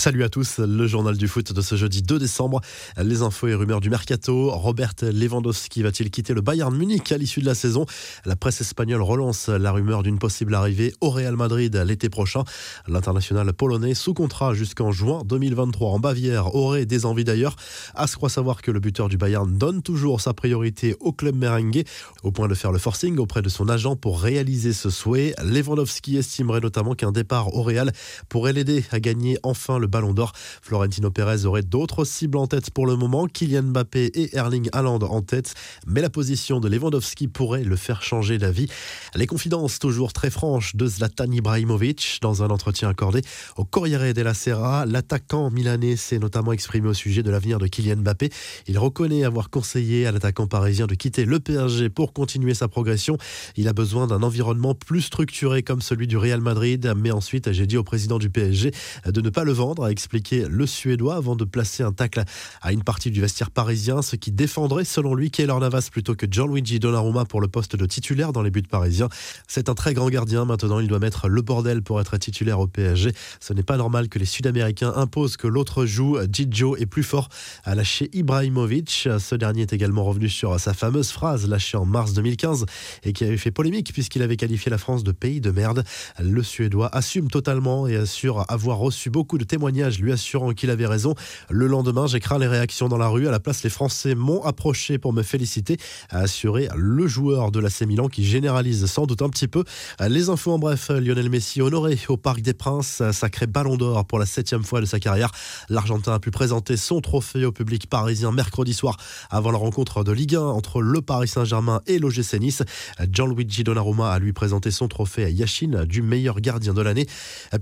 Salut à tous, le journal du foot de ce jeudi 2 décembre. Les infos et rumeurs du mercato. Robert Lewandowski va-t-il quitter le Bayern Munich à l'issue de la saison? La presse espagnole relance la rumeur d'une possible arrivée au Real Madrid l'été prochain. L'international polonais, sous contrat jusqu'en juin 2023 en Bavière, aurait des envies d'ailleurs. À se croire savoir que le buteur du Bayern donne toujours sa priorité au club merengue, au point de faire le forcing auprès de son agent pour réaliser ce souhait. Lewandowski estimerait notamment qu'un départ au Real pourrait l'aider à gagner enfin le Ballon d'Or. Florentino Pérez aurait d'autres cibles en tête pour le moment, Kylian Mbappé et Erling Haaland en tête, mais la position de Lewandowski pourrait le faire changer d'avis. Les confidences toujours très franches de Zlatan Ibrahimovic dans un entretien accordé au Corriere della Sera. L'attaquant milanais s'est notamment exprimé au sujet de l'avenir de Kylian Mbappé. Il reconnaît avoir conseillé à l'attaquant parisien de quitter le PSG pour continuer sa progression. Il a besoin d'un environnement plus structuré comme celui du Real Madrid, mais ensuite j'ai dit au président du PSG de ne pas le vendre a expliqué le Suédois avant de placer un tacle à une partie du vestiaire parisien, ce qui défendrait selon lui Keylor Navas plutôt que Gianluigi Donnarumma pour le poste de titulaire dans les buts parisiens. C'est un très grand gardien, maintenant il doit mettre le bordel pour être titulaire au PSG. Ce n'est pas normal que les Sud-Américains imposent que l'autre joue. Gigio est plus fort à lâcher Ibrahimovic. Ce dernier est également revenu sur sa fameuse phrase lâchée en mars 2015 et qui avait fait polémique puisqu'il avait qualifié la France de pays de merde. Le Suédois assume totalement et assure avoir reçu beaucoup de témoignages lui assurant qu'il avait raison. Le lendemain, j'ai craint les réactions dans la rue. À la place, les Français m'ont approché pour me féliciter, a assuré le joueur de l'AC Milan qui généralise sans doute un petit peu. Les infos en bref, Lionel Messi honoré au Parc des Princes, sacré ballon d'or pour la septième fois de sa carrière. L'Argentin a pu présenter son trophée au public parisien mercredi soir avant la rencontre de Ligue 1 entre le Paris Saint-Germain et l'OGC Nice. Gianluigi Donnarumma a lui présenté son trophée à Yashin du meilleur gardien de l'année.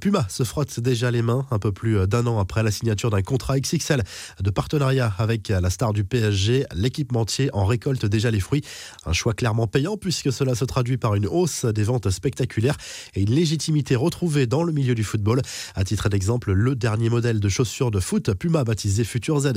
Puma se frotte déjà les mains un peu plus d'un an après la signature d'un contrat XXL de partenariat avec la star du PSG, l'équipementier en récolte déjà les fruits. Un choix clairement payant puisque cela se traduit par une hausse des ventes spectaculaires et une légitimité retrouvée dans le milieu du football. À titre d'exemple, le dernier modèle de chaussures de foot, Puma baptisé Future Z,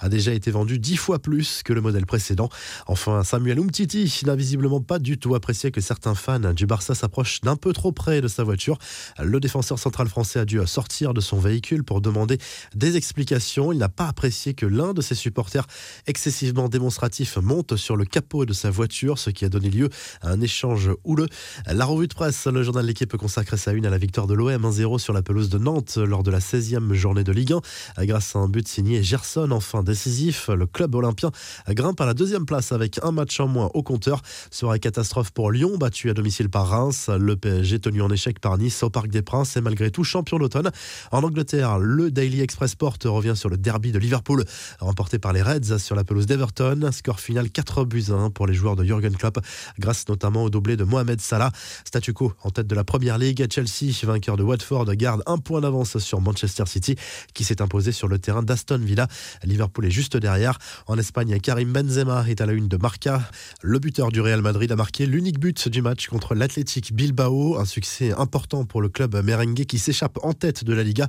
a déjà été vendu dix fois plus que le modèle précédent. Enfin, Samuel Umtiti n'a visiblement pas du tout apprécié que certains fans du Barça s'approchent d'un peu trop près de sa voiture. Le défenseur central français a dû sortir de son véhicule pour demander des explications. Il n'a pas apprécié que l'un de ses supporters excessivement démonstratif monte sur le capot de sa voiture, ce qui a donné lieu à un échange houleux. La revue de presse, le journal de l'équipe consacre sa une à la victoire de l'OM 1-0 sur la pelouse de Nantes lors de la 16e journée de Ligue 1. Grâce à un but signé Gerson, enfin décisif, le club olympien grimpe à la deuxième place avec un match en moins au compteur. Sera catastrophe pour Lyon, battu à domicile par Reims. Le PSG tenu en échec par Nice au Parc des Princes et malgré tout champion d'automne. En Angleterre, le Daily Express Sport revient sur le derby de Liverpool, remporté par les Reds sur la pelouse d'Everton. Score final 4 buts à 1 pour les joueurs de Jurgen Klopp, grâce notamment au doublé de Mohamed Salah. Statu quo en tête de la première ligue. Chelsea, vainqueur de Watford, garde un point d'avance sur Manchester City, qui s'est imposé sur le terrain d'Aston Villa. Liverpool est juste derrière. En Espagne, Karim Benzema est à la une de Marca. Le buteur du Real Madrid a marqué l'unique but du match contre l'Athletic Bilbao. Un succès important pour le club merengue qui s'échappe en tête de la Liga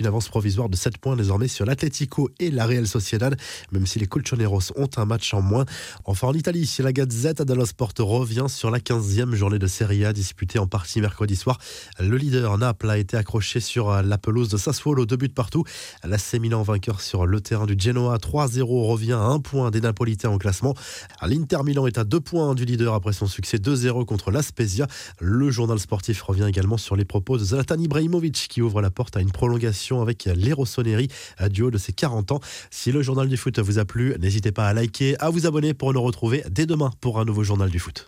une avance provisoire de 7 points désormais sur l'Atlético et la Real Sociedad, même si les Colchoneros ont un match en moins. Enfin en Italie, la Gazette dello Sport revient sur la 15e journée de Serie A disputée en partie mercredi soir. Le leader Naples a été accroché sur la pelouse de Sassuolo, deux buts partout. La Milan vainqueur sur le terrain du Genoa 3-0 revient à un point des Napolitains au classement. L'Inter Milan est à deux points du leader après son succès 2-0 contre l'Aspezia. Le journal sportif revient également sur les propos de Zlatan Ibrahimovic qui ouvre la porte à une prolongation avec les Rossoneri du haut de ses 40 ans. Si le journal du foot vous a plu, n'hésitez pas à liker, à vous abonner pour nous retrouver dès demain pour un nouveau journal du foot.